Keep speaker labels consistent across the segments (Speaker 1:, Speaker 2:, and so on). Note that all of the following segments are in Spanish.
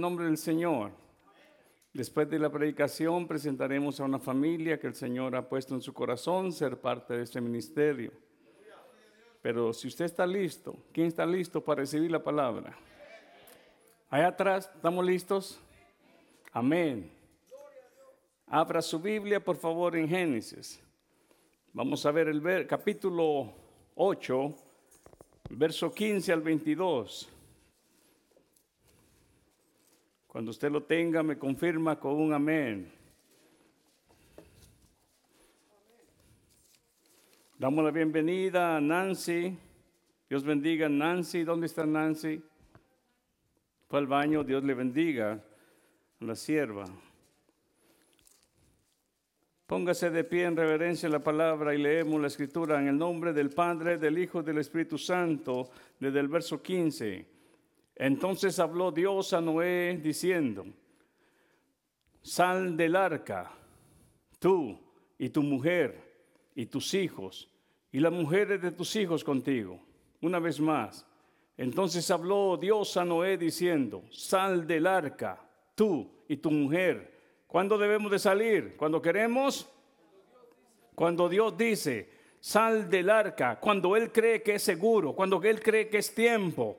Speaker 1: nombre del Señor. Después de la predicación presentaremos a una familia que el Señor ha puesto en su corazón ser parte de este ministerio. Pero si usted está listo, ¿quién está listo para recibir la palabra? Allá atrás, ¿estamos listos? Amén. Abra su Biblia, por favor, en Génesis. Vamos a ver el capítulo 8, verso 15 al 22. Cuando usted lo tenga, me confirma con un amén. Damos la bienvenida a Nancy. Dios bendiga a Nancy. ¿Dónde está Nancy? Fue al baño. Dios le bendiga a la sierva. Póngase de pie en reverencia la palabra y leemos la escritura en el nombre del Padre, del Hijo y del Espíritu Santo, desde el verso 15. Entonces habló Dios a Noé diciendo, sal del arca, tú y tu mujer y tus hijos y las mujeres de tus hijos contigo. Una vez más. Entonces habló Dios a Noé diciendo, sal del arca, tú y tu mujer. ¿Cuándo debemos de salir? ¿Cuando queremos? Cuando Dios dice, sal del arca, cuando Él cree que es seguro, cuando Él cree que es tiempo.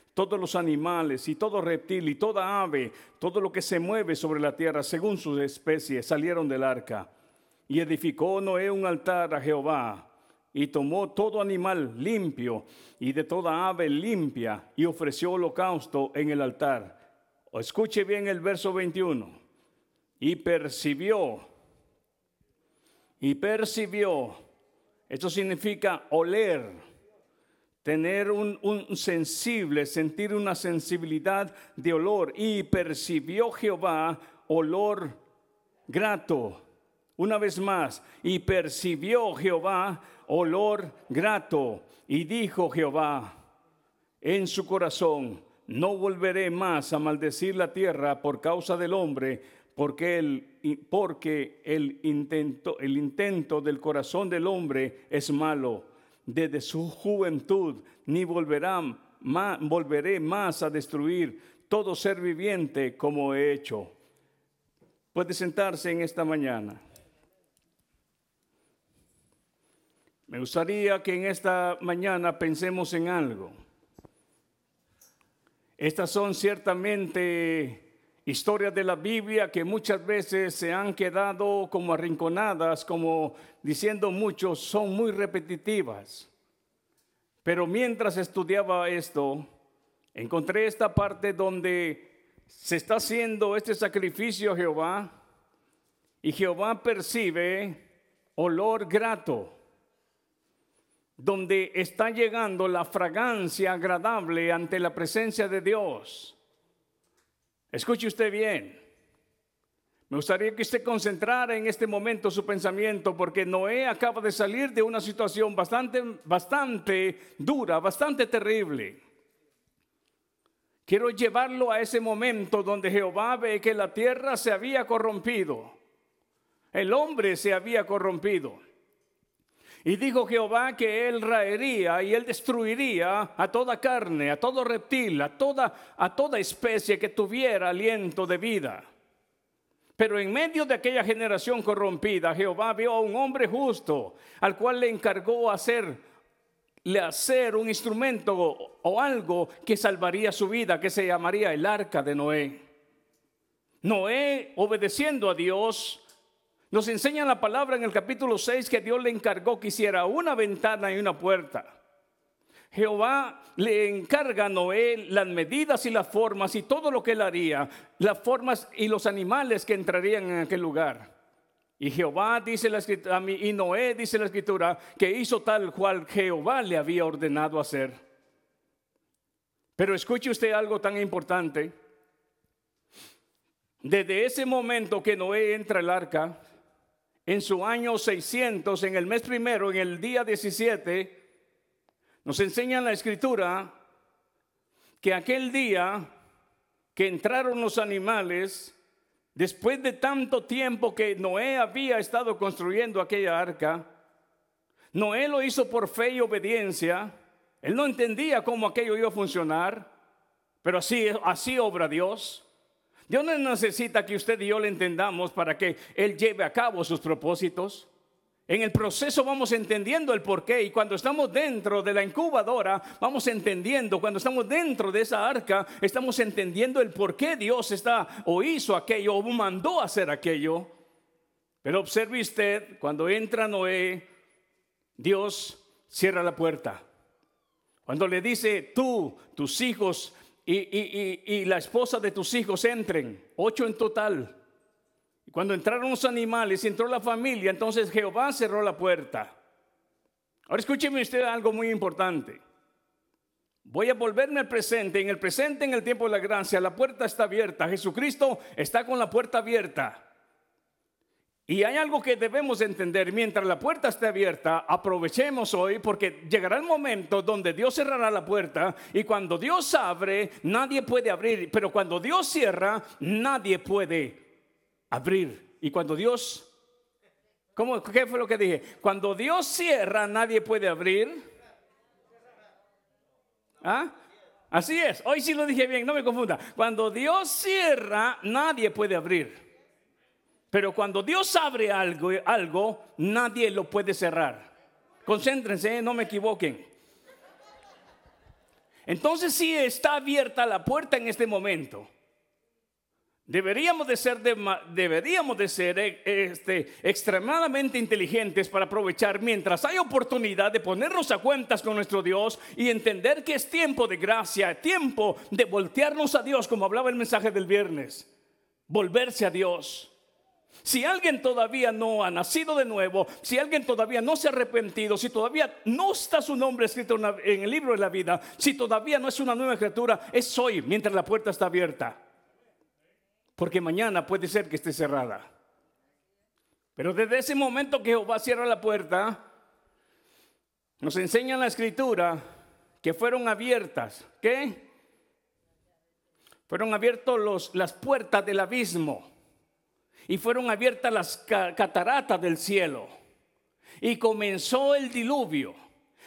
Speaker 1: todos los animales y todo reptil y toda ave, todo lo que se mueve sobre la tierra según sus especies, salieron del arca. Y edificó Noé un altar a Jehová y tomó todo animal limpio y de toda ave limpia y ofreció holocausto en el altar. escuche bien el verso 21. Y percibió, y percibió, esto significa oler, tener un, sensible, sentir una sensibilidad de olor. Y percibió Jehová olor grato. Una vez más, y percibió Jehová olor grato. Y dijo Jehová en su corazón, no volveré más a maldecir la tierra por causa del hombre, porque el, porque el, intento, el intento del corazón del hombre es malo. Desde su juventud ni volverá, volveré más a destruir todo ser viviente como he hecho. Puede sentarse en esta mañana. Me gustaría que en esta mañana pensemos en algo. Estas son ciertamente historias de la Biblia que muchas veces se han quedado como arrinconadas, como diciendo muchos, son muy repetitivas. Pero mientras estudiaba esto, encontré esta parte donde se está haciendo este sacrificio a Jehová y Jehová percibe olor grato donde está llegando la fragancia agradable ante la presencia de Dios. Escuche usted bien. Me gustaría que usted concentrara en este momento su pensamiento porque Noé acaba de salir de una situación bastante, bastante dura, bastante terrible. Quiero llevarlo a ese momento donde Jehová ve que la tierra se había corrompido. El hombre se había corrompido. Y dijo Jehová que él raería y él destruiría a toda carne, a todo reptil, a toda, a toda especie que tuviera aliento de vida. Pero en medio de aquella generación corrompida, Jehová vio a un hombre justo, al cual le encargó hacer, le hacer un instrumento o algo que salvaría su vida, que se llamaría el arca de Noé. Noé, obedeciendo a Dios, nos enseña la palabra en el capítulo 6 que Dios le encargó que hiciera una ventana y una puerta. Jehová le encarga a Noé las medidas y las formas y todo lo que él haría, las formas y los animales que entrarían en aquel lugar. Y Jehová dice la escritura, y Noé dice la escritura que hizo tal cual Jehová le había ordenado hacer. Pero escuche usted algo tan importante. Desde ese momento que Noé entra al arca, en su año 600, en el mes primero, en el día 17, nos enseña en la escritura que aquel día que entraron los animales, después de tanto tiempo que Noé había estado construyendo aquella arca, Noé lo hizo por fe y obediencia. Él no entendía cómo aquello iba a funcionar, pero así, así obra Dios. Dios no necesita que usted y yo le entendamos para que Él lleve a cabo sus propósitos. En el proceso vamos entendiendo el porqué y cuando estamos dentro de la incubadora vamos entendiendo, cuando estamos dentro de esa arca estamos entendiendo el por qué Dios está o hizo aquello o mandó hacer aquello. Pero observe usted, cuando entra Noé, Dios cierra la puerta. Cuando le dice, tú, tus hijos y, la esposa de tus hijos entren, ocho en total. Cuando entraron los animales y entró la familia, entonces Jehová cerró la puerta. Ahora escúcheme usted algo muy importante. Voy a volverme al presente. En el presente, en el tiempo de la gracia, la puerta está abierta. Jesucristo está con la puerta abierta. Y hay algo que debemos entender, mientras la puerta esté abierta, aprovechemos hoy porque llegará el momento donde Dios cerrará la puerta y cuando Dios abre, nadie puede abrir, pero cuando Dios cierra, nadie puede abrir. Y cuando Dios, ¿cómo, ¿qué fue lo que dije? Cuando Dios cierra, nadie puede abrir. ¿Ah? Así es, hoy sí lo dije bien, no me confunda. Cuando Dios cierra, nadie puede abrir. Pero cuando Dios abre algo, algo nadie lo puede cerrar. Concéntrense, ¿eh? no me equivoquen. Entonces si está abierta la puerta en este momento. Deberíamos de ser, deberíamos de ser eh, este, extremadamente inteligentes para aprovechar mientras hay oportunidad de ponernos a cuentas con nuestro Dios y entender que es tiempo de gracia, tiempo de voltearnos a Dios, como hablaba el mensaje del viernes. Volverse a Dios. Si alguien todavía no ha nacido de nuevo, si alguien todavía no se ha arrepentido, si todavía no está su nombre escrito en el libro de la vida, si todavía no es una nueva criatura, es hoy mientras la puerta está abierta. Porque mañana puede ser que esté cerrada. Pero desde ese momento que Jehová cierra la puerta, nos enseña la escritura que fueron abiertas. ¿Qué? Fueron abiertas las puertas del abismo y fueron abiertas las cataratas del cielo y comenzó el diluvio.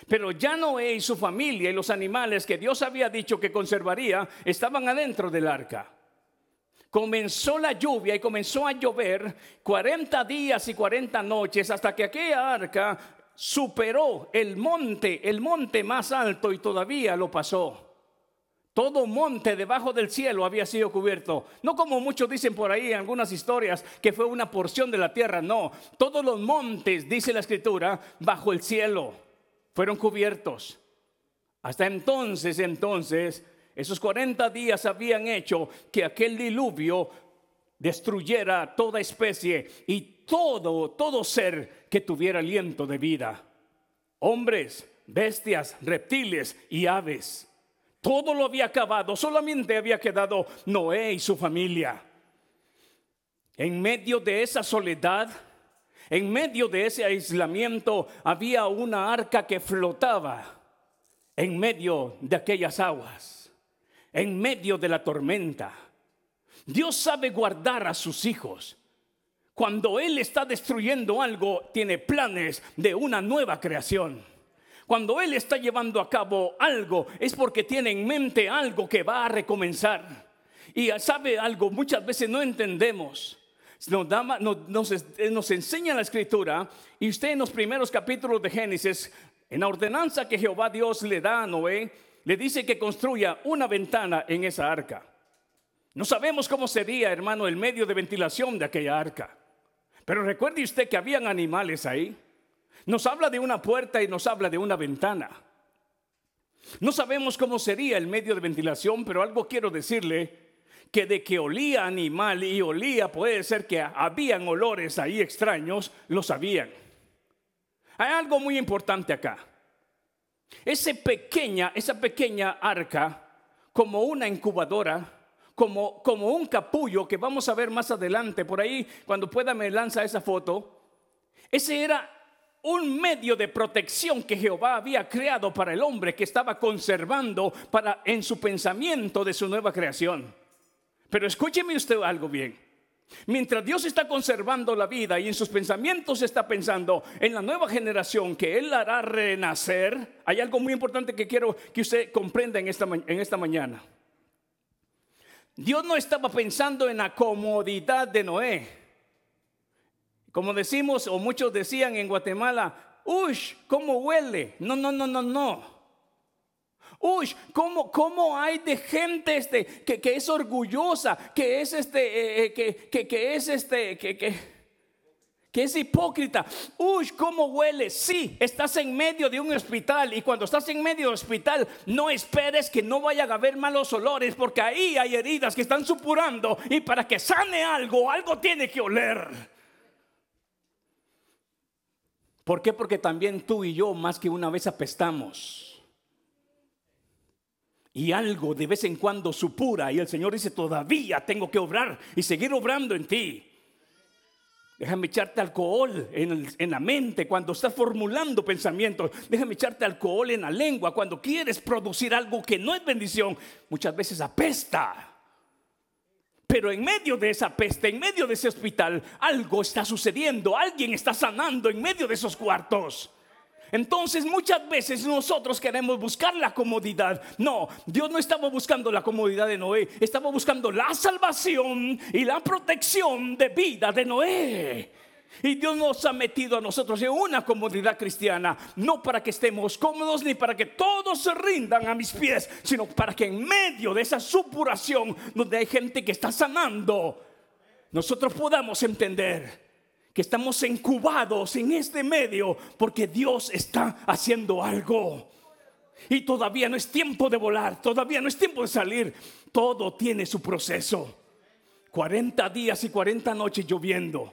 Speaker 1: Pero ya Noé y su familia y los animales que Dios había dicho que conservaría estaban adentro del arca. Comenzó la lluvia y comenzó a llover 40 días y 40 noches hasta que aquella arca superó el monte, el monte más alto y todavía lo pasó. Todo monte debajo del cielo había sido cubierto. No como muchos dicen por ahí en algunas historias que fue una porción de la tierra. No, todos los montes, dice la escritura, bajo el cielo fueron cubiertos. Hasta entonces, entonces, esos 40 días habían hecho que aquel diluvio destruyera toda especie y todo, todo ser que tuviera aliento de vida. Hombres, bestias, reptiles y aves. Todo lo había acabado, solamente había quedado Noé y su familia. En medio de esa soledad, en medio de ese aislamiento, había una arca que flotaba en medio de aquellas aguas, en medio de la tormenta. Dios sabe guardar a sus hijos. Cuando Él está destruyendo algo, tiene planes de una nueva creación. Cuando Él está llevando a cabo algo, es porque tiene en mente algo que va a recomenzar. Y sabe algo, muchas veces no entendemos. Nos, nos, enseña la escritura y usted en los primeros capítulos de Génesis, en la ordenanza que Jehová Dios le da a Noé, le dice que construya una ventana en esa arca. No sabemos cómo sería, hermano, el medio de ventilación de aquella arca. Pero recuerde usted que habían animales ahí. Nos habla de una puerta y nos habla de una ventana. No sabemos cómo sería el medio de ventilación, pero algo quiero decirle, que de que olía animal y olía, puede ser que habían olores ahí extraños, lo sabían. Hay algo muy importante acá. Ese pequeña, esa pequeña arca, como una incubadora, como, como un capullo que vamos a ver más adelante, por ahí, cuando pueda me lanza esa foto, Ese era un medio de protección que Jehová había creado para el hombre que estaba conservando para en su pensamiento de su nueva creación. Pero escúcheme usted algo bien. Mientras Dios está conservando la vida y en sus pensamientos está pensando en la nueva generación que Él hará renacer, hay algo muy importante que quiero que usted comprenda en esta, en esta mañana. Dios no estaba pensando en la comodidad de Noé. Como decimos, o muchos decían en Guatemala, uy, ¿cómo huele? No, no, no, no, no. Uy, ¿cómo, ¿cómo, hay de gente este, que, que, es orgullosa, que es este, eh, eh, que, que, que, es este, que, que, que es hipócrita? Uy, ¿cómo huele? Sí, estás en medio de un hospital y cuando estás en medio del hospital no esperes que no vayan a haber malos olores porque ahí hay heridas que están supurando y para que sane algo, algo tiene que oler. ¿Por qué? Porque también tú y yo más que una vez apestamos y algo de vez en cuando supura y el Señor dice, todavía tengo que obrar y seguir obrando en ti. Déjame echarte alcohol en, en, la mente cuando estás formulando pensamientos. Déjame echarte alcohol en la lengua cuando quieres producir algo que no es bendición. Muchas veces apesta. Pero en medio de esa peste, en medio de ese hospital, algo está sucediendo. Alguien está sanando en medio de esos cuartos. Entonces muchas veces nosotros queremos buscar la comodidad. No, Dios no estaba buscando la comodidad de Noé, estaba buscando la salvación y la protección de vida de Noé. Y Dios nos ha metido a nosotros en una comodidad cristiana, no para que estemos cómodos ni para que todos se rindan a mis pies, sino para que en medio de esa supuración donde hay gente que está sanando, nosotros podamos entender que estamos incubados en este medio porque Dios está haciendo algo. Y todavía no es tiempo de volar, todavía no es tiempo de salir. Todo tiene su proceso. 40 días y 40 noches lloviendo.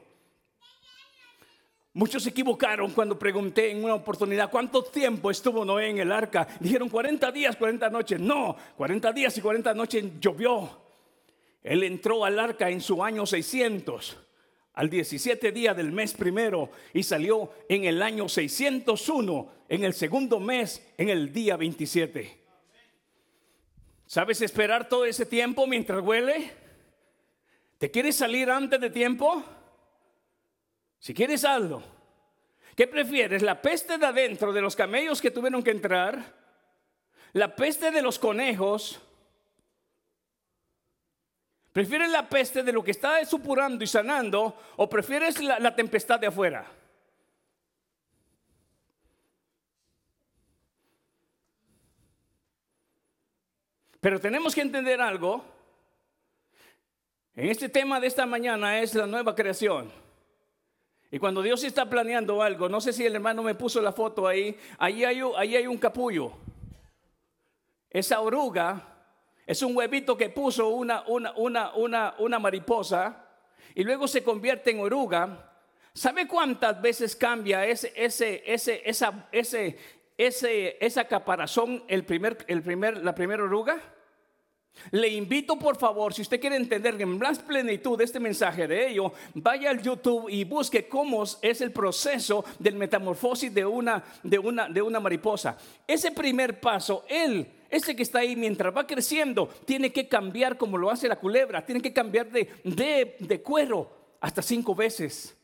Speaker 1: Muchos se equivocaron cuando pregunté en una oportunidad cuánto tiempo estuvo Noé en el arca. Dijeron 40 días, 40 noches. No, 40 días y 40 noches llovió. Él entró al arca en su año 600 al 17 día del mes primero y salió en el año 601, en el segundo mes, en el día 27. ¿Sabes esperar todo ese tiempo mientras huele? ¿Te quieres salir antes de tiempo? Si quieres algo, ¿qué prefieres? ¿La peste de adentro de los camellos que tuvieron que entrar? ¿La peste de los conejos? ¿Prefieres la peste de lo que está supurando y sanando o prefieres la, tempestad de afuera? Pero tenemos que entender algo. En este tema de esta mañana es la nueva creación. Y cuando Dios está planeando algo, no sé si el hermano me puso la foto ahí, ahí hay, un capullo. Esa oruga es un huevito que puso una, mariposa y luego se convierte en oruga. ¿Sabe cuántas veces cambia ese, ese, ese, esa, ese, caparazón el primer, la primera oruga? Le invito por favor, si usted quiere entender en más plenitud este mensaje de ello, vaya al YouTube y busque cómo es el proceso del metamorfosis de una, de una, de una mariposa. Ese primer paso, él, ese que está ahí mientras va creciendo, tiene que cambiar como lo hace la culebra, tiene que cambiar de, de, cuero hasta cinco veces.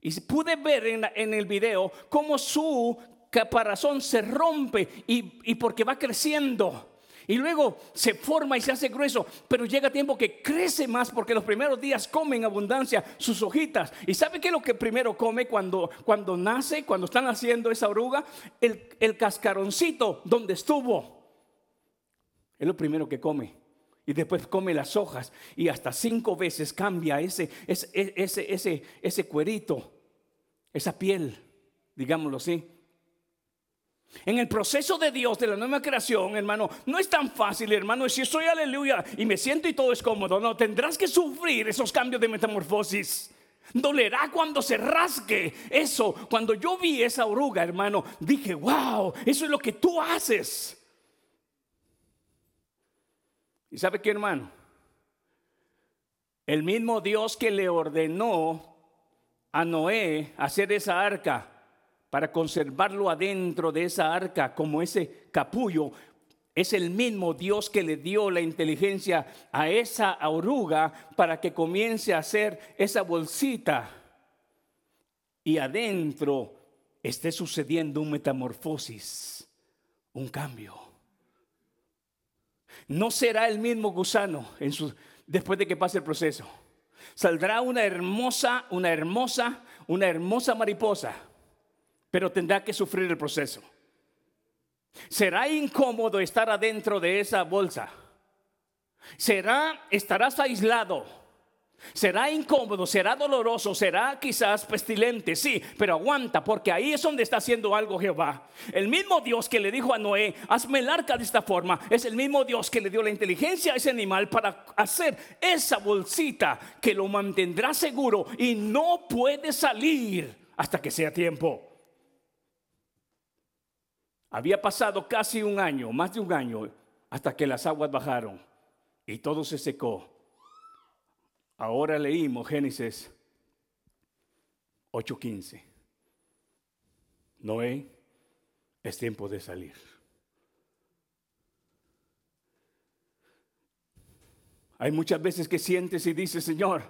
Speaker 1: Y pude ver en, en el video cómo su caparazón se rompe y, y porque va creciendo. Y luego se forma y se hace grueso, pero llega tiempo que crece más porque los primeros días come en abundancia sus hojitas. ¿Y sabe qué es lo que primero come cuando, cuando nace, cuando están haciendo esa oruga? El, el cascaroncito donde estuvo. Es lo primero que come. Y después come las hojas y hasta cinco veces cambia ese, ese, ese, ese, ese cuerito, esa piel, digámoslo así. En el proceso de Dios, de la nueva creación, hermano, no es tan fácil, hermano. Si soy aleluya y me siento y todo es cómodo, no, tendrás que sufrir esos cambios de metamorfosis. Dolerá cuando se rasgue eso. Cuando yo vi esa oruga, hermano, dije, wow, eso es lo que tú haces. ¿Y sabe qué, hermano? El mismo Dios que le ordenó a Noé hacer esa arca para conservarlo adentro de esa arca como ese capullo, es el mismo Dios que le dio la inteligencia a esa oruga para que comience a hacer esa bolsita y adentro esté sucediendo un metamorfosis, un cambio. No será el mismo gusano después de que pase el proceso. Saldrá una hermosa, una hermosa, una hermosa mariposa, pero tendrá que sufrir el proceso. Será incómodo estar adentro de esa bolsa. Será, estarás aislado. Será incómodo, será doloroso, será quizás pestilente, sí, pero aguanta, porque ahí es donde está haciendo algo Jehová. El mismo Dios que le dijo a Noé, hazme el arca de esta forma, es el mismo Dios que le dio la inteligencia a ese animal para hacer esa bolsita que lo mantendrá seguro y no puede salir hasta que sea tiempo. Había pasado casi un año, más de un año, hasta que las aguas bajaron y todo se secó. Ahora leímos Génesis 8:15. Noé, es tiempo de salir. Hay muchas veces que sientes y dices, Señor,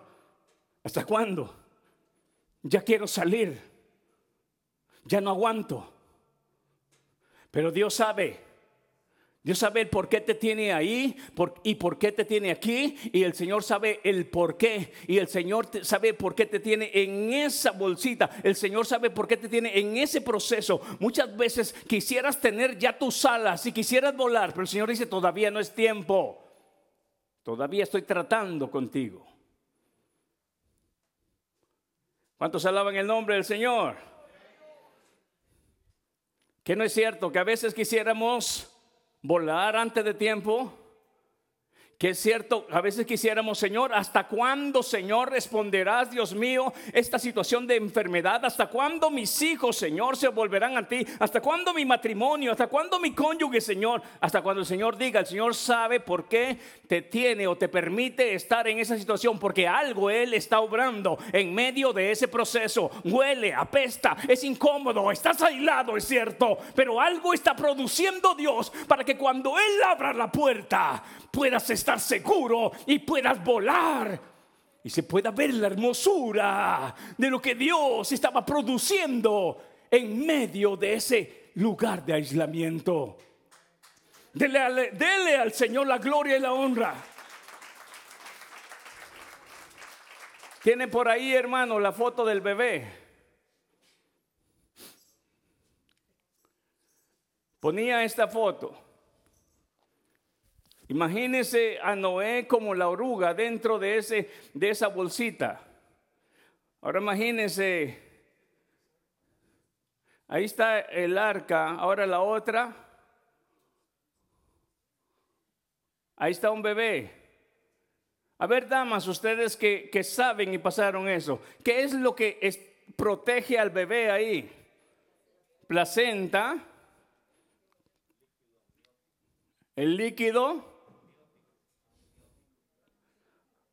Speaker 1: ¿hasta cuándo? Ya quiero salir. Ya no aguanto. Pero Dios sabe. Dios sabe el por qué te tiene ahí y por qué te tiene aquí. Y el Señor sabe el por qué. Y el Señor sabe por qué te tiene en esa bolsita. El Señor sabe por qué te tiene en ese proceso. Muchas veces quisieras tener ya tus alas y quisieras volar. Pero el Señor dice, todavía no es tiempo. Todavía estoy tratando contigo. ¿Cuántos alaban el nombre del Señor? Que no es cierto que a veces quisiéramos volar antes de tiempo. Que es cierto, a veces quisiéramos, Señor, ¿hasta cuándo, Señor, responderás, Dios mío, esta situación de enfermedad? ¿Hasta cuándo mis hijos, Señor, se volverán a ti? ¿Hasta cuándo mi matrimonio? ¿Hasta cuándo mi cónyuge, Señor? Hasta cuando el Señor diga, el Señor sabe por qué te tiene o te permite estar en esa situación, porque algo Él está obrando en medio de ese proceso. Huele, apesta, es incómodo, estás aislado, es cierto, pero algo está produciendo Dios para que cuando Él abra la puerta, puedas estar seguro y puedas volar. Y se pueda ver la hermosura de lo que Dios estaba produciendo en medio de ese lugar de aislamiento. Dele, dele al Señor la gloria y la honra. Tiene por ahí, hermano, la foto del bebé. Ponía esta foto. Imagínese a Noé como la oruga dentro de, ese, de esa bolsita. Ahora imagínese, ahí está el arca, ahora la otra. Ahí está un bebé. A ver, damas, ustedes que, que saben y pasaron eso, ¿qué es lo que protege al bebé ahí? Placenta, el líquido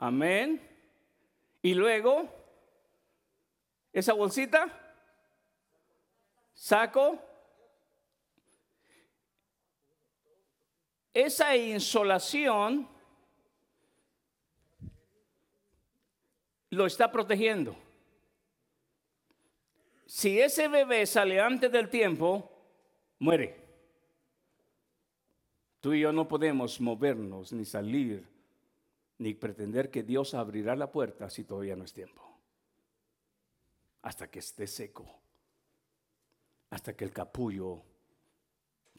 Speaker 1: Amén. Y luego, esa bolsita, saco. Esa insolación lo está protegiendo. Si ese bebé sale antes del tiempo, muere. Tú y yo no podemos movernos ni salir ni pretender que Dios abrirá la puerta si todavía no es tiempo. Hasta que esté seco, hasta que el capullo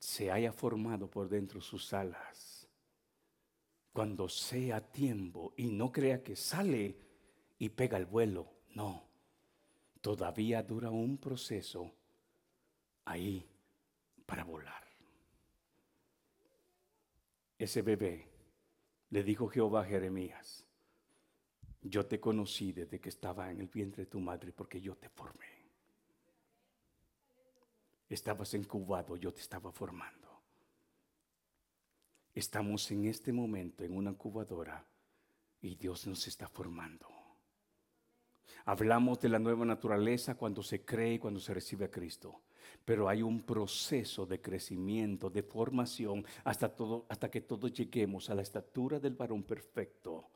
Speaker 1: se haya formado por dentro sus alas. Cuando sea tiempo y no crea que sale y pega el vuelo, no. Todavía dura un proceso ahí para volar. Ese bebé le dijo Jehová a Jeremías, yo te conocí desde que estaba en el vientre de tu madre porque yo te formé. Estabas incubado, yo te estaba formando. Estamos en este momento en una incubadora y Dios nos está formando. Hablamos de la nueva naturaleza cuando se cree y cuando se recibe a Cristo. Pero hay un proceso de crecimiento, de formación, hasta, todo, hasta que todos lleguemos a la estatura del varón perfecto.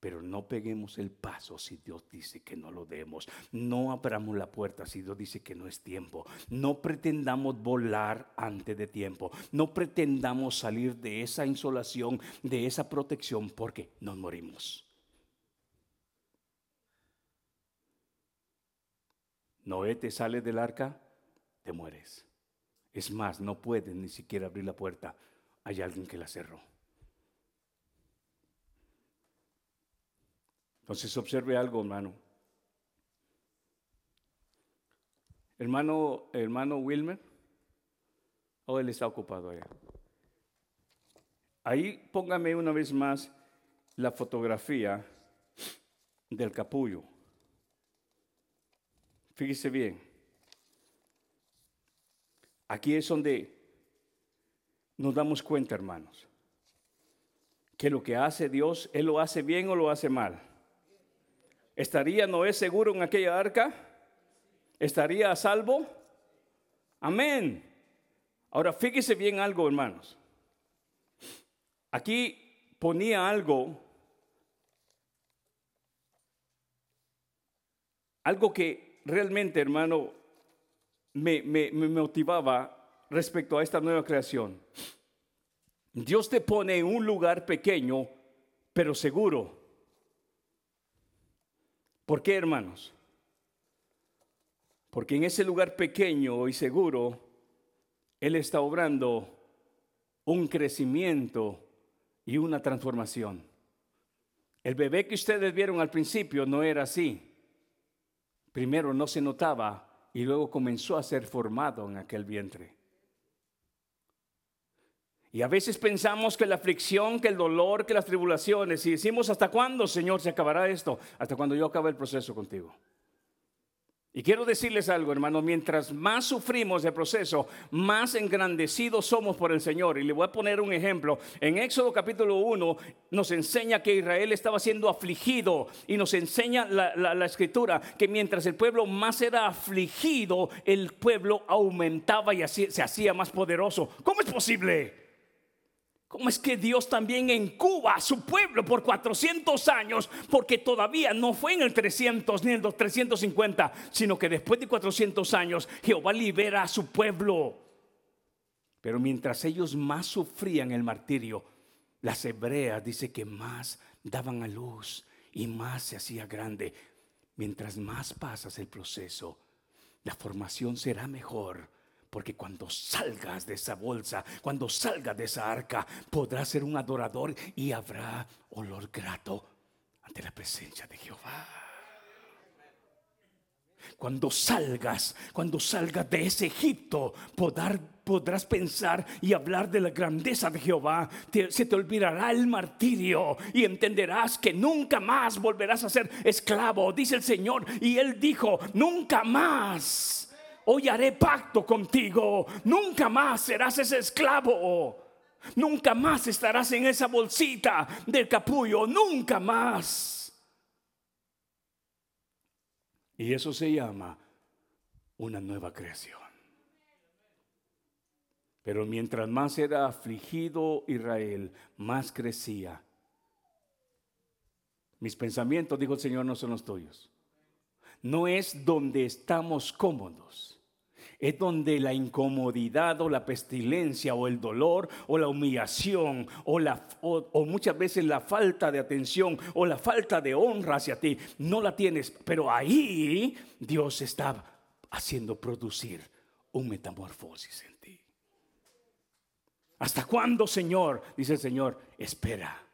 Speaker 1: Pero no peguemos el paso si Dios dice que no lo demos. No abramos la puerta si Dios dice que no es tiempo. No pretendamos volar antes de tiempo. No pretendamos salir de esa insolación, de esa protección, porque nos morimos. Noé te sale del arca, mueres. Es más, no puedes ni siquiera abrir la puerta. Hay alguien que la cerró. Entonces observe algo, hermano. Hermano, hermano Wilmer, o oh, él está ocupado allá. Ahí póngame una vez más la fotografía del capullo. Fíjese bien. Aquí es donde nos damos cuenta, hermanos, que lo que hace Dios, Él lo hace bien o lo hace mal. ¿Estaría Noé seguro en aquella arca? ¿Estaría a salvo? Amén. Ahora fíjese bien algo, hermanos. Aquí ponía algo, algo que realmente, hermano, me, motivaba respecto a esta nueva creación. Dios te pone en un lugar pequeño, pero seguro. ¿Por qué, hermanos? Porque en ese lugar pequeño y seguro, Él está obrando un crecimiento y una transformación. El bebé que ustedes vieron al principio no era así. Primero no se notaba y luego comenzó a ser formado en aquel vientre. Y a veces pensamos que la aflicción, que el dolor, que las tribulaciones, y decimos, ¿hasta cuándo, Señor, se acabará esto? Hasta cuando yo acabe el proceso contigo. Y quiero decirles algo, hermano, mientras más sufrimos el proceso, más engrandecidos somos por el Señor. Y le voy a poner un ejemplo. En Éxodo capítulo 1 nos enseña que Israel estaba siendo afligido y nos enseña la, escritura que mientras el pueblo más era afligido, el pueblo aumentaba y así, se hacía más poderoso. ¿Cómo es posible? ¿Cómo es que Dios también encuba a su pueblo por 400 años? Porque todavía no fue en el 300 ni en el 350, sino que después de 400 años Jehová libera a su pueblo. Pero mientras ellos más sufrían el martirio, las hebreas dice que más daban a luz y más se hacía grande. Mientras más pasas el proceso, la formación será mejor porque cuando salgas de esa bolsa, cuando salgas de esa arca, podrás ser un adorador y habrá olor grato ante la presencia de Jehová. Cuando salgas, cuando salgas de ese Egipto, podrás pensar y hablar de la grandeza de Jehová. se te olvidará el martirio y entenderás que nunca más volverás a ser esclavo, dice el Señor. Y él dijo, nunca más hoy haré pacto contigo, nunca más serás ese esclavo. Nunca más estarás en esa bolsita del capullo, nunca más. Y eso se llama una nueva creación. Pero mientras más era afligido Israel, más crecía. Mis pensamientos, dijo el Señor, no son los tuyos. No es donde estamos cómodos es donde la incomodidad o la pestilencia o el dolor o la humillación o, muchas veces la falta de atención o la falta de honra hacia ti no la tienes, pero ahí Dios está haciendo producir un metamorfosis en ti. ¿Hasta cuándo, Señor? Dice el Señor, espera.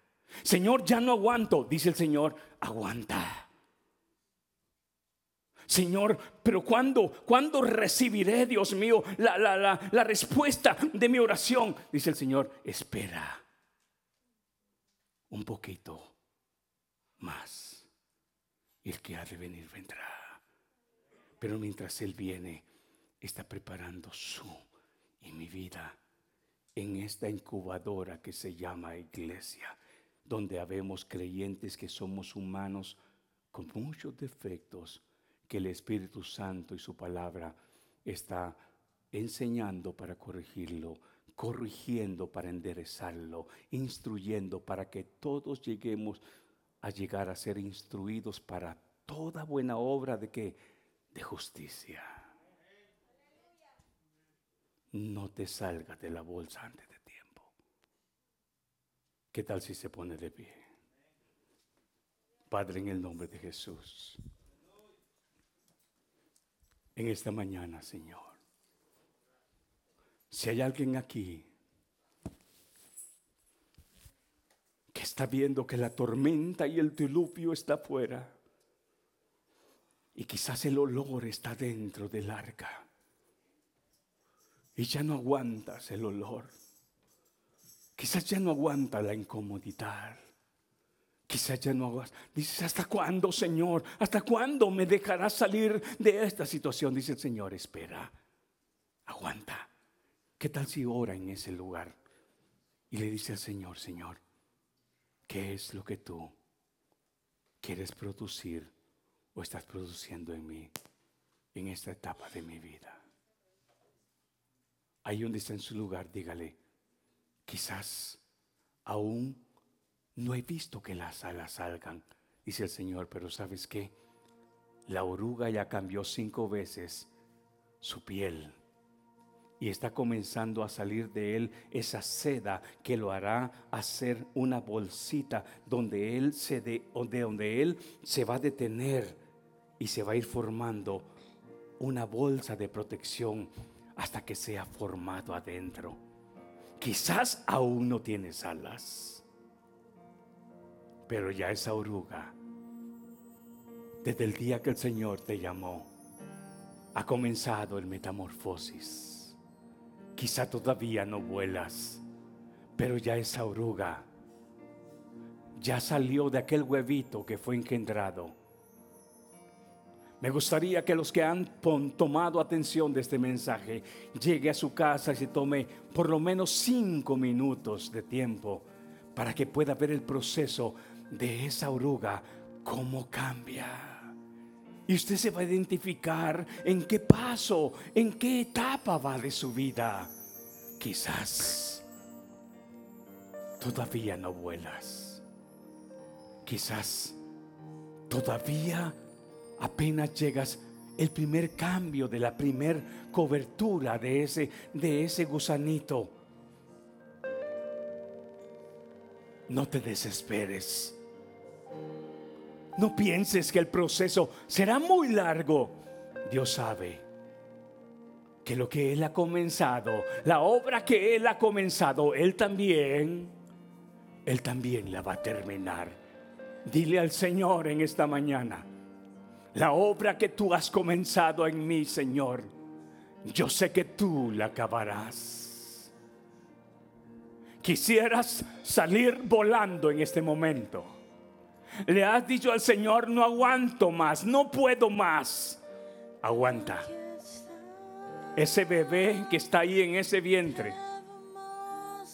Speaker 1: Señor, ya no aguanto, dice el Señor, aguanta. Señor, pero ¿cuándo, ¿cuándo recibiré, Dios mío, la, la, la, la respuesta de mi oración? Dice el Señor, espera un poquito más. Y el que ha de venir vendrá. Pero mientras Él viene, está preparando su y mi vida en esta incubadora que se llama iglesia, donde habemos creyentes que somos humanos con muchos defectos que el Espíritu Santo y su palabra está enseñando para corregirlo, corrigiendo para enderezarlo, instruyendo para que todos lleguemos a llegar a ser instruidos para toda buena obra de que de justicia. No te salgas de la bolsa antes de tiempo. ¿Qué tal si se pone de pie? Padre, en el nombre de Jesús. En esta mañana, Señor. Si hay alguien aquí que está viendo que la tormenta y el diluvio está afuera y quizás el olor está dentro del arca y ya no aguantas el olor. Quizás ya no aguanta la incomodidad. Quizás ya no aguantas. Dices, ¿hasta cuándo, Señor? ¿Hasta cuándo me dejarás salir de esta situación? Dice el Señor, espera, aguanta. ¿Qué tal si ora en ese lugar? Y le dice al Señor, Señor, ¿qué es lo que tú quieres producir o estás produciendo en mí en esta etapa de mi vida? Ahí donde está en su lugar, dígale, quizás aún no he visto que las alas salgan, dice el Señor, pero ¿sabes qué? La oruga ya cambió cinco veces su piel y está comenzando a salir de él esa seda que lo hará hacer una bolsita donde él se de, donde él se va a detener y se va a ir formando una bolsa de protección hasta que sea formado adentro. Quizás aún no tienes alas, pero ya esa oruga, desde el día que el Señor te llamó, ha comenzado el metamorfosis Quizá todavía no vuelas, pero ya esa oruga ya salió de aquel huevito que fue engendrado. Me gustaría que los que han tomado atención de este mensaje llegue a su casa y se tome por lo menos cinco minutos de tiempo para que pueda ver el proceso de esa oruga, cómo cambia. Y usted se va a identificar en qué paso, en qué etapa va de su vida. Quizás todavía no vuelas. Quizás todavía apenas llegas el primer cambio de la primer cobertura de ese de ese gusanito. No te desesperes. No pienses que el proceso será muy largo. Dios sabe que lo que Él ha comenzado, la obra que Él ha comenzado, Él también, Él también la va a terminar. Dile al Señor en esta mañana, la obra que tú has comenzado en mí, Señor, yo sé que tú la acabarás. Quisieras salir volando en este momento le has dicho al Señor, no aguanto más, no puedo más. Aguanta. Ese bebé que está ahí en ese vientre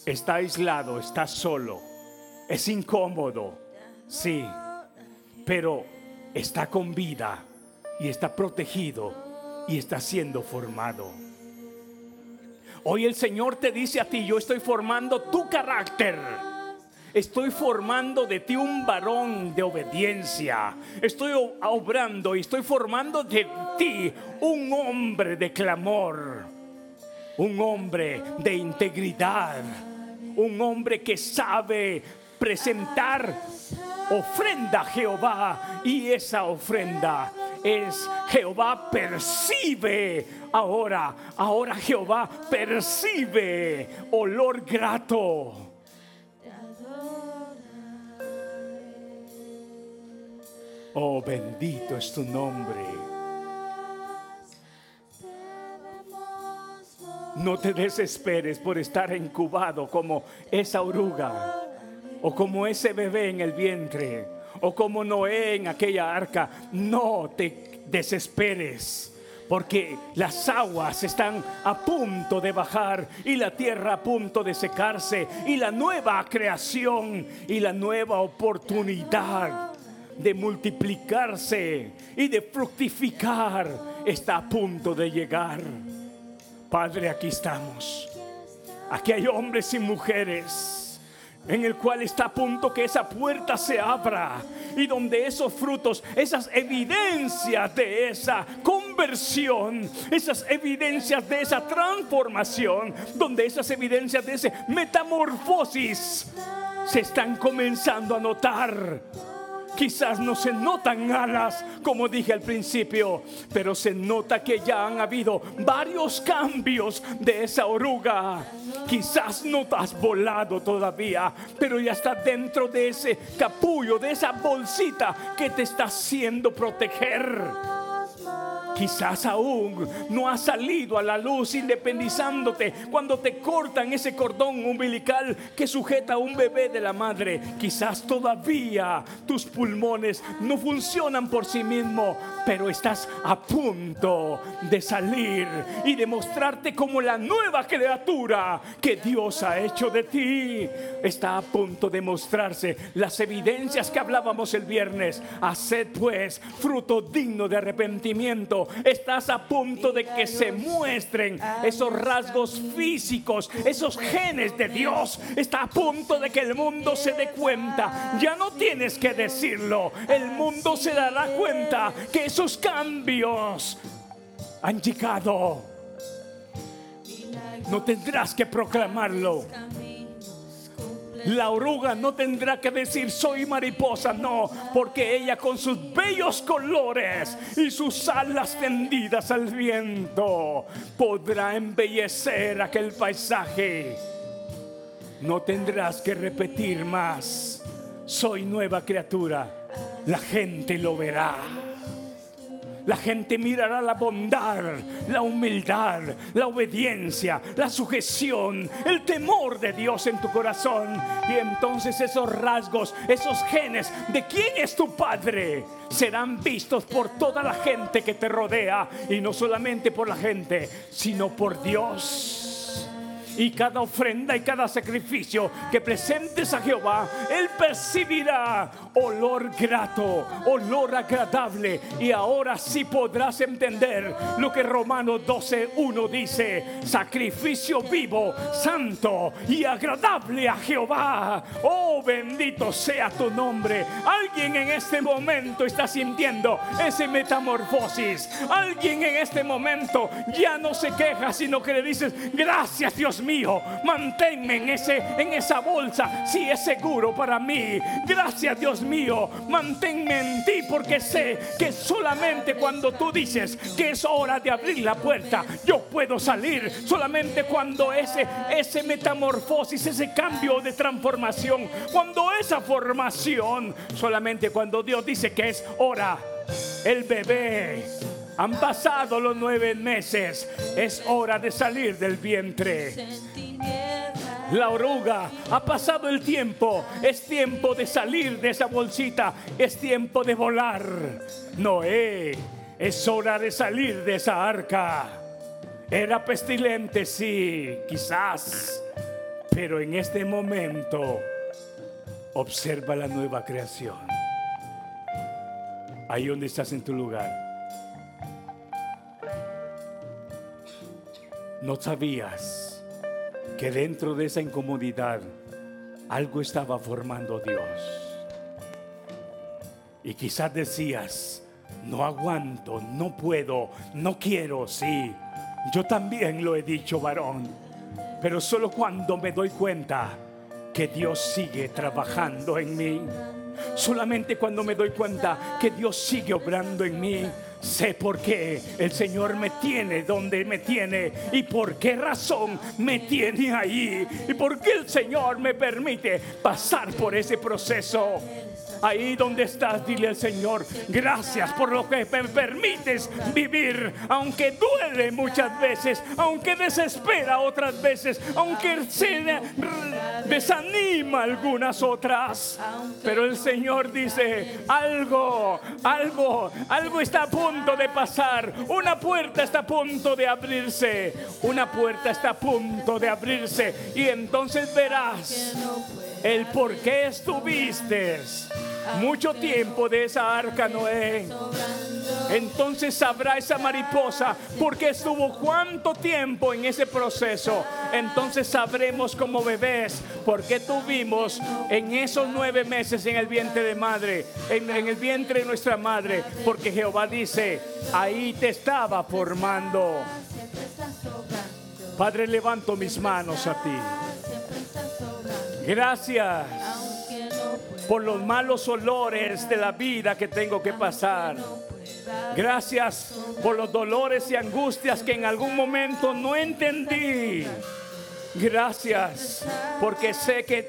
Speaker 1: está aislado, está solo, es incómodo, sí, pero está con vida y está protegido y está siendo formado. Hoy el Señor te dice a ti, yo estoy formando tu carácter. Estoy formando de ti un varón de obediencia. Estoy obrando y estoy formando de ti un hombre de clamor. Un hombre de integridad. Un hombre que sabe presentar ofrenda a Jehová. Y esa ofrenda es Jehová percibe ahora, ahora Jehová percibe olor grato. Oh, bendito es tu nombre. No te desesperes por estar incubado como esa oruga o como ese bebé en el vientre o como Noé en aquella arca. No te desesperes porque las aguas están a punto de bajar y la tierra a punto de secarse y la nueva creación y la nueva oportunidad de multiplicarse y de fructificar está a punto de llegar. Padre, aquí estamos. Aquí hay hombres y mujeres en el cual está a punto que esa puerta se abra y donde esos frutos, esas evidencias de esa conversión, esas evidencias de esa transformación, donde esas evidencias de ese metamorfosis se están comenzando a notar. Quizás no se notan alas, como dije al principio, pero se nota que ya han habido varios cambios de esa oruga. Quizás no has volado todavía, pero ya está dentro de ese capullo, de esa bolsita que te está haciendo proteger. Quizás aún no has salido a la luz independizándote cuando te cortan ese cordón umbilical que sujeta a un bebé de la madre. Quizás todavía tus pulmones no funcionan por sí mismo, pero estás a punto de salir y demostrarte como la nueva criatura que Dios ha hecho de ti. Está a punto de mostrarse las evidencias que hablábamos el viernes. Haced pues fruto digno de arrepentimiento Estás a punto de que se muestren esos rasgos físicos, esos genes de Dios. Está a punto de que el mundo se dé cuenta. Ya no tienes que decirlo. El mundo se dará cuenta que esos cambios han llegado. No tendrás que proclamarlo. La oruga no tendrá que decir soy mariposa, no, porque ella con sus bellos colores y sus alas tendidas al viento podrá embellecer aquel paisaje. No tendrás que repetir más, soy nueva criatura, la gente lo verá. La gente mirará la bondad, la humildad, la obediencia, la sujeción, el temor de Dios en tu corazón. Y entonces esos rasgos, esos genes de quién es tu Padre, serán vistos por toda la gente que te rodea. Y no solamente por la gente, sino por Dios y cada ofrenda y cada sacrificio que presentes a Jehová, Él percibirá olor grato, olor agradable. Y ahora sí podrás entender lo que Romanos 12.1 dice, sacrificio vivo, santo y agradable a Jehová. Oh, bendito sea tu nombre. Alguien en este momento está sintiendo ese metamorfosis. Alguien en este momento ya no se queja, sino que le dices, gracias Dios mío, manténme en, ese, en esa bolsa si es seguro para mí. Gracias Dios mío, manténme en ti porque sé que solamente cuando tú dices que es hora de abrir la puerta, yo puedo salir. Solamente cuando ese, ese metamorfosis, ese cambio de transformación, cuando esa formación, solamente cuando Dios dice que es hora, el bebé han pasado los nueve meses. Es hora de salir del vientre. La oruga ha pasado el tiempo. Es tiempo de salir de esa bolsita. Es tiempo de volar. Noé, es hora de salir de esa arca. Era pestilente, sí, quizás. Pero en este momento, observa la nueva creación. Ahí donde estás en tu lugar. No sabías que dentro de esa incomodidad algo estaba formando Dios. Y quizás decías, no aguanto, no puedo, no quiero, sí. Yo también lo he dicho, varón. Pero solo cuando me doy cuenta que Dios sigue trabajando en mí. Solamente cuando me doy cuenta que Dios sigue obrando en mí Sé por qué el Señor me tiene donde me tiene y por qué razón me tiene ahí y por qué el Señor me permite pasar por ese proceso. Ahí donde estás, dile al Señor, gracias por lo que me permites vivir, aunque duele muchas veces, aunque desespera otras veces, aunque se desanima algunas otras. Pero el Señor dice, algo, algo, algo está a punto de pasar, una puerta está a punto de abrirse, una puerta está a punto de abrirse. Y entonces verás el por qué estuviste mucho tiempo de esa arca Noé. Entonces sabrá esa mariposa porque estuvo cuánto tiempo en ese proceso. Entonces sabremos como bebés por qué tuvimos en esos nueve meses en el vientre de madre, en el vientre de nuestra madre, porque Jehová dice, ahí te estaba formando. Padre, levanto mis manos a ti. Gracias por los malos olores de la vida que tengo que pasar. Gracias por los dolores y angustias que en algún momento no entendí. Gracias, porque sé que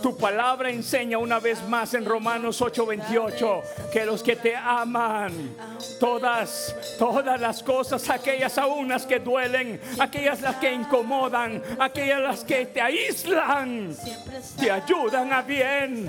Speaker 1: tu palabra enseña una vez más en Romanos 8:28 que los que te aman, todas, todas las cosas, aquellas aún las que duelen, aquellas las que incomodan, aquellas las que te aíslan, te ayudan a bien,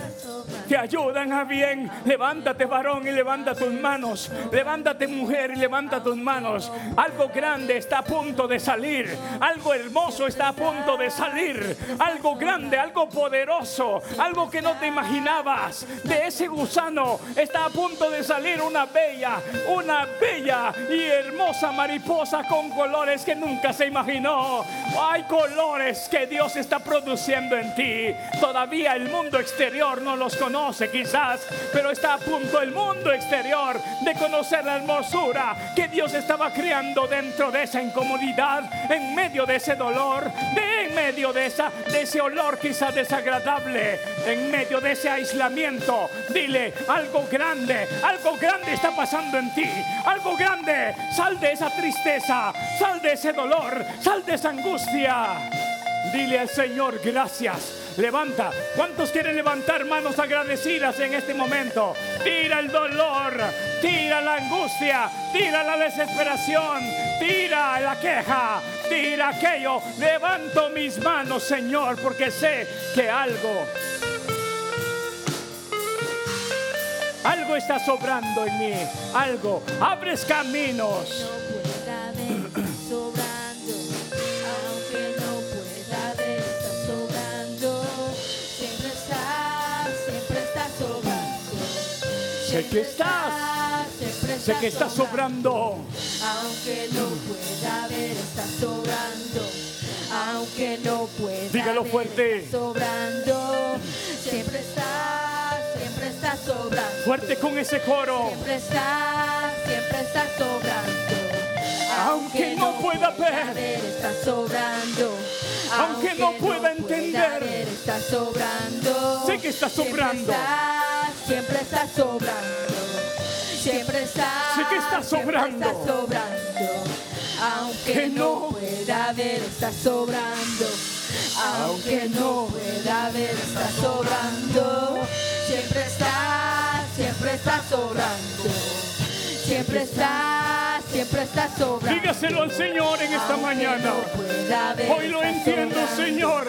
Speaker 1: te ayudan a bien. Levántate varón y levanta tus manos, levántate mujer y levanta tus manos. Algo grande está a punto de salir, algo hermoso está a punto de salir algo grande, algo poderoso, algo que no te imaginabas. De ese gusano está a punto de salir una bella, una bella y hermosa mariposa con colores que nunca se imaginó. Hay colores que Dios está produciendo en ti. Todavía el mundo exterior no los conoce quizás, pero está a punto el mundo exterior de conocer la hermosura que Dios estaba creando dentro de esa incomodidad, en medio de ese dolor, en medio de, esa, de ese olor quizás desagradable, en medio de ese aislamiento, dile algo grande, algo grande está pasando en ti, algo grande, sal de esa tristeza, sal de ese dolor, sal de esa angustia. Dile al Señor gracias. Levanta. ¿Cuántos quieren levantar manos agradecidas en este momento? Tira el dolor, tira la angustia, tira la desesperación, tira la queja, tira aquello. Levanto mis manos, Señor, porque sé que algo, algo está sobrando en mí. Algo. Abres caminos. Sé que estás, sé que estás sobrando.
Speaker 2: Aunque no pueda ver, está sobrando. Aunque no pueda
Speaker 1: Dígalo
Speaker 2: ver,
Speaker 1: fuerte.
Speaker 2: está sobrando. Siempre está, siempre está sobrando.
Speaker 1: Fuerte con ese coro.
Speaker 2: Siempre está, siempre está sobrando.
Speaker 1: Aunque no pueda ver.
Speaker 2: está sobrando.
Speaker 1: Aunque no pueda entender.
Speaker 2: ver, está sobrando.
Speaker 1: Sé que está sobrando.
Speaker 2: Siempre está, sobrando. Siempre está.
Speaker 1: Sé que está
Speaker 2: siempre
Speaker 1: sobrando.
Speaker 2: está sobrando. Aunque
Speaker 1: Que
Speaker 2: no
Speaker 1: no.
Speaker 2: pueda ver, está sobrando. Aunque no pueda ver, está sobrando. Siempre está, siempre está sobrando. Siempre está, siempre está sobrando.
Speaker 1: Dígaselo al Señor en esta
Speaker 2: Aunque
Speaker 1: mañana.
Speaker 2: no
Speaker 1: Hoy lo entiendo,
Speaker 2: sobrando.
Speaker 1: Señor.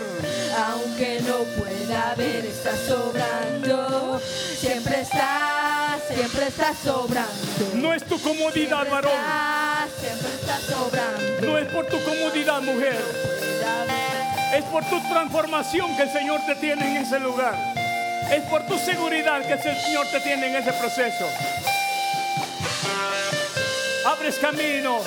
Speaker 2: Aunque no pueda ver, está sobrando. Siempre está, siempre está sobrando.
Speaker 1: No es tu comodidad, varón.
Speaker 2: Siempre está sobrando.
Speaker 1: No es por tu comodidad, mujer. Es por tu transformación que el Señor te tiene en ese lugar. Es por tu seguridad que el Señor te tiene en ese proceso. Abres caminos.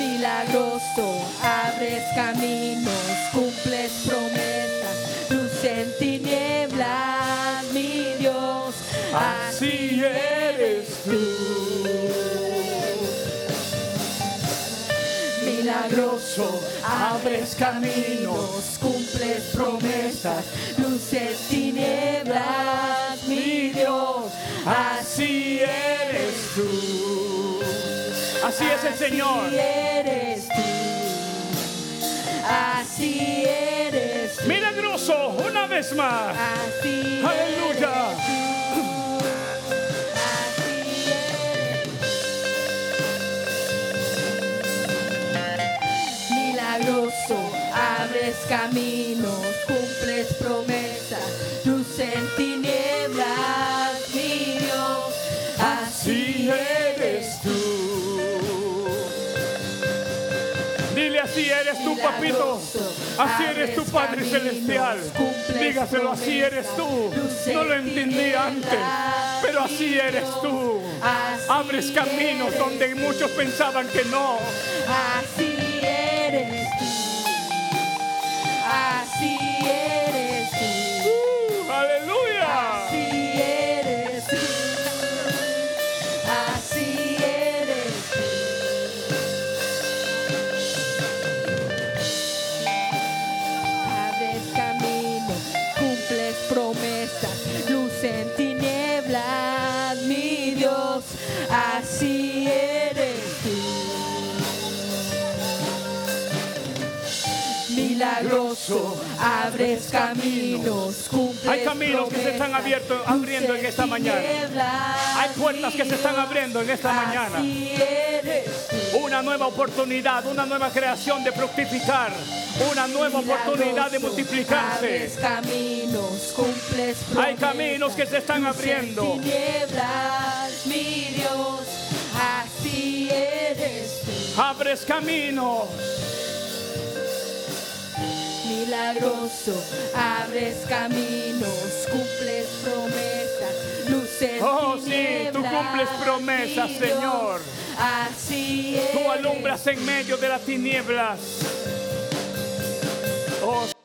Speaker 2: Milagroso, abres caminos, cumples promesas, luz en tinieblas, mi Dios,
Speaker 1: Así eres tú.
Speaker 2: Milagroso, abres caminos, cumples promesas, luz en tinieblas,
Speaker 1: Así es el Señor.
Speaker 2: Así eres tú, así eres tú,
Speaker 1: Milagroso, una vez más.
Speaker 2: así
Speaker 1: Aleluya.
Speaker 2: eres tú, Milagroso, abres caminos, cumples promesas, luz en así
Speaker 1: eres tú, papito. Así eres tu Padre Celestial. Dígaselo, así eres tú. No lo entendí antes, pero así eres tú. Abres caminos donde muchos pensaban que no.
Speaker 2: Así eres Abres caminos, cumples
Speaker 1: Hay caminos que se están
Speaker 2: promesas,
Speaker 1: abierto- abriendo en esta mañana. Hay puertas que se están abriendo en esta mañana. Una nueva oportunidad, una nueva creación de fructificar, una nueva oportunidad de multiplicarse.
Speaker 2: abres caminos, cumples
Speaker 1: Hay caminos que se están abriendo.
Speaker 2: mi Dios, así eres.
Speaker 1: Abres caminos.
Speaker 2: Milagroso, abres caminos, cumples promesas, luz en
Speaker 1: Oh, sí, tú cumples promesas, Señor.
Speaker 2: Así es.
Speaker 1: Tú alumbras en medio de las tinieblas. Oh,